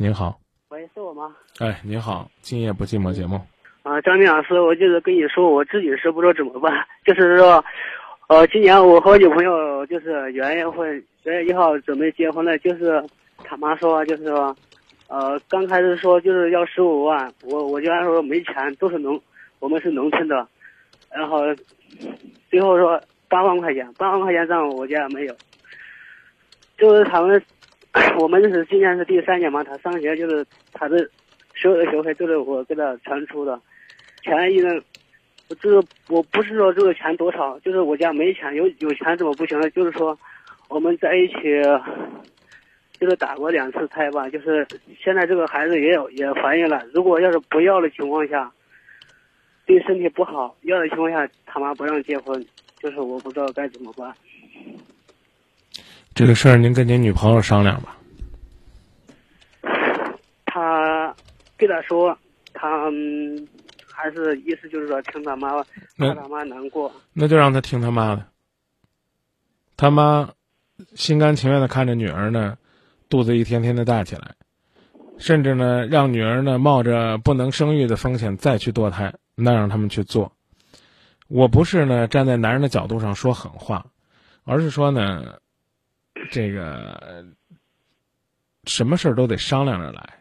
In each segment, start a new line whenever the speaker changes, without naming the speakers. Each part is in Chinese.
您好，
喂，是我吗？
哎，您好，今夜不寂寞节目。
啊，张明老师，我就是跟你说，我自己是不知道怎么办，就是说，呃，今年我和我女朋友就是元月份元月一号准备结婚了，就是他妈说就是说，呃，刚开始说就是要十五万，我我就按说没钱，都是农，我们是农村的，然后最后说八万块钱，八万块钱账我家没有，就是他们。我们就是今年是第三年嘛，他上学就是他的所有的学费都是我给他全出的，钱一人，就是我不是说这个钱多少，就是我家没钱，有有钱怎么不行呢？就是说我们在一起，就是打过两次胎吧，就是现在这个孩子也有也怀孕了，如果要是不要的情况下，对身体不好，要的情况下他妈不让结婚，就是我不知道该怎么办。
这个事儿您跟您女朋友商量吧。
他跟他说，他还是意思就是说听他妈，怕他妈难过。
那就让他听他妈的。他妈心甘情愿的看着女儿呢，肚子一天天的大起来，甚至呢让女儿呢冒着不能生育的风险再去堕胎，那让他们去做。我不是呢站在男人的角度上说狠话，而是说呢。这个什么事儿都得商量着来。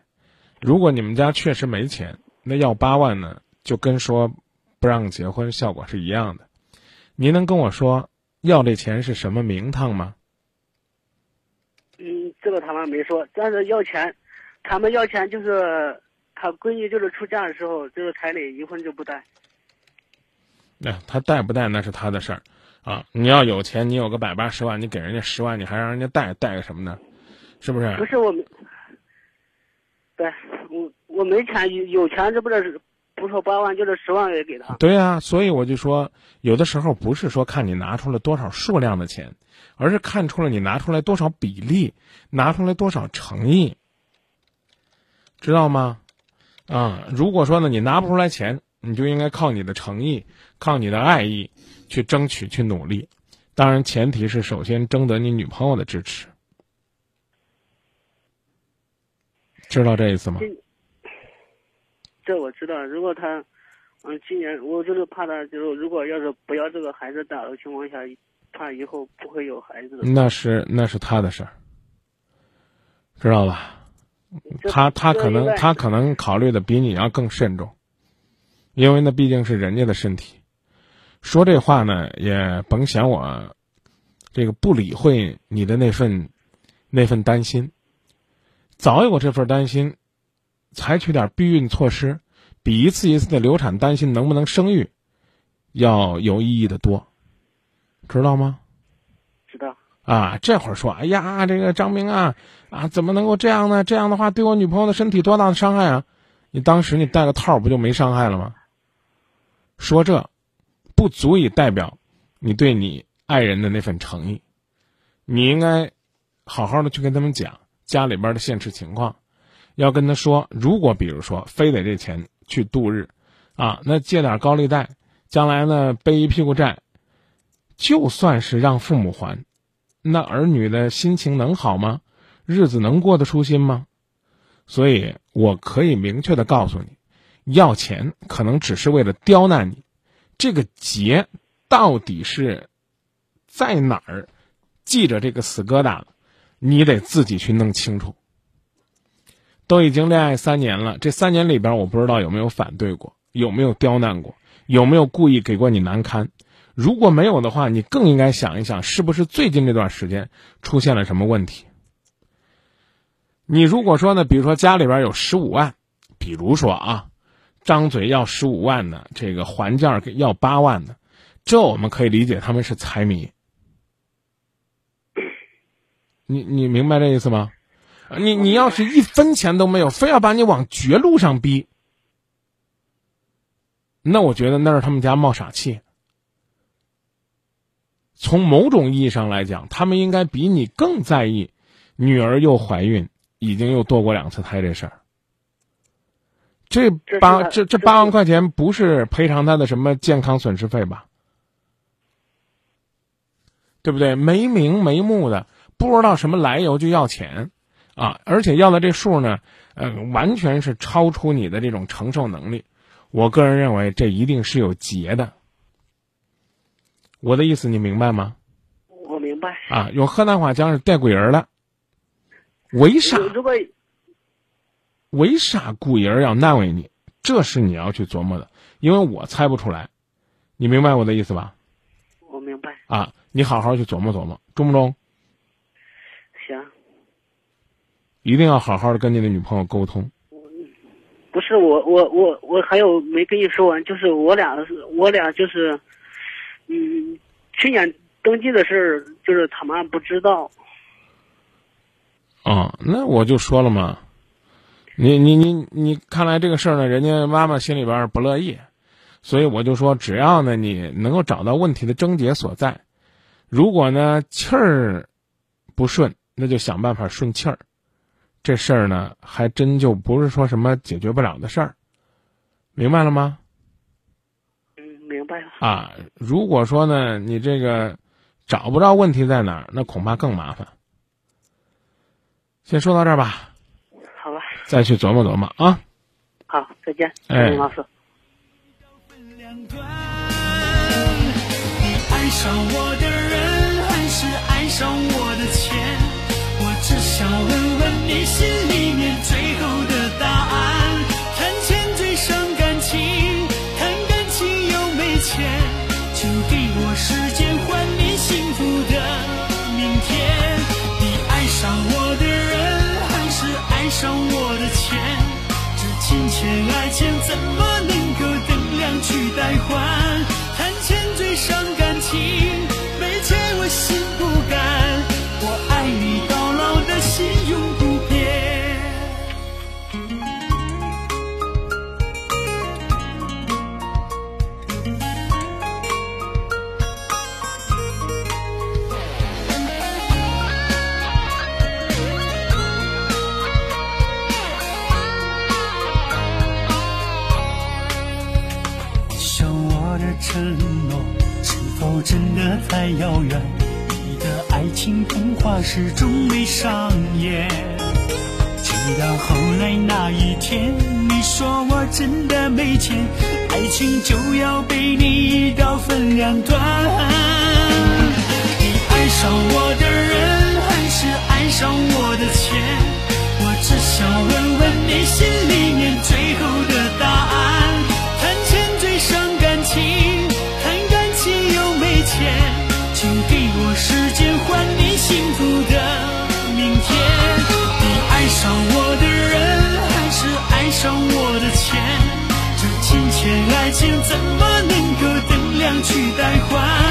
如果你们家确实没钱，那要八万呢，就跟说不让结婚效果是一样的。您能跟我说要这钱是什么名堂吗？
嗯，这个他们没说，但是要钱，他们要钱就是他闺女就是出嫁的时候就是彩礼一婚就不带。
那他带不带那是他的事儿。啊！你要有钱，你有个百八十万，你给人家十万，你还让人家带带个什么呢？是不是？
不是我没，对我我没钱，有有钱这不是不说八万，就是十万也给他。
对呀，所以我就说，有的时候不是说看你拿出了多少数量的钱，而是看出了你拿出来多少比例，拿出来多少诚意，知道吗？啊，如果说呢，你拿不出来钱，你就应该靠你的诚意，靠你的爱意。去争取，去努力，当然前提是首先征得你女朋友的支持，知道这意思吗？
这我知道。如果他，嗯，今年我就是怕他，就是如果要是不要这个孩子打的情况下，怕以后不会有孩子。
那是那是他的事儿，知道吧？他他可能他可能考虑的比你要更慎重，因为那毕竟是人家的身体。说这话呢，也甭想我这个不理会你的那份那份担心。早有这份担心，采取点避孕措施，比一次一次的流产担心能不能生育要有意义的多，知道吗？
知道。
啊，这会儿说，哎呀，这个张明啊，啊，怎么能够这样呢？这样的话，对我女朋友的身体多大的伤害啊？你当时你戴个套不就没伤害了吗？说这。不足以代表你对你爱人的那份诚意，你应该好好的去跟他们讲家里边的现实情况，要跟他说，如果比如说非得这钱去度日，啊，那借点高利贷，将来呢背一屁股债，就算是让父母还，那儿女的心情能好吗？日子能过得舒心吗？所以我可以明确的告诉你，要钱可能只是为了刁难你。这个结到底是在哪儿系着这个死疙瘩了？你得自己去弄清楚。都已经恋爱三年了，这三年里边，我不知道有没有反对过，有没有刁难过，有没有故意给过你难堪？如果没有的话，你更应该想一想，是不是最近这段时间出现了什么问题？你如果说呢，比如说家里边有十五万，比如说啊。张嘴要十五万的，这个还价要八万的，这我们可以理解他们是财迷。你你明白这意思吗？你你要是一分钱都没有，非要把你往绝路上逼，那我觉得那是他们家冒傻气。从某种意义上来讲，他们应该比你更在意女儿又怀孕，已经又堕过两次胎这事儿。这八这这八万块钱不是赔偿他的什么健康损失费吧？对不对？没名没目的，不知道什么来由就要钱，啊！而且要的这数呢，呃，完全是超出你的这种承受能力。我个人认为，这一定是有结的。我的意思你明白吗？
我明白。
啊，用河南话讲是带鬼人了。为啥？
如果
为啥故人要难为你？这是你要去琢磨的，因为我猜不出来。你明白我的意思吧？
我明白。
啊，你好好去琢磨琢磨，中不中？
行。
一定要好好的跟你的女朋友沟通。
不是我，我我我还有没跟你说完，就是我俩我俩就是，嗯，去年登记的事儿，就是他妈不知道。
啊，那我就说了嘛，你你你你，看来这个事儿呢，人家妈妈心里边不乐意，所以我就说，只要呢你能够找到问题的症结所在，如果呢气儿不顺，那就想办法顺气儿。这事儿呢，还真就不是说什么解决不了的事儿，明白了吗？
嗯，明白了。
啊，如果说呢，你这个找不着问题在哪儿，那恐怕更麻烦。先说到这儿吧。
好吧。
再去琢磨琢磨啊。
好，再见。
哎。
老师。爱上我的人，还是爱上我的钱？我只想问问你心里面最后的答案。谈钱最伤感情，谈感情又没钱，请给我时间换你幸福的明天。你爱上我的人，还是爱上我的钱？这金钱爱情怎么能够等量去代换？谈钱最伤感情，承诺，是否真的太遥远？你的爱情童话始终没上演，直到后来那一天，你说我真的没钱，爱情就要被你一刀分两段。你爱上我的人，还是爱上我的钱？我只想问问你心里去代换？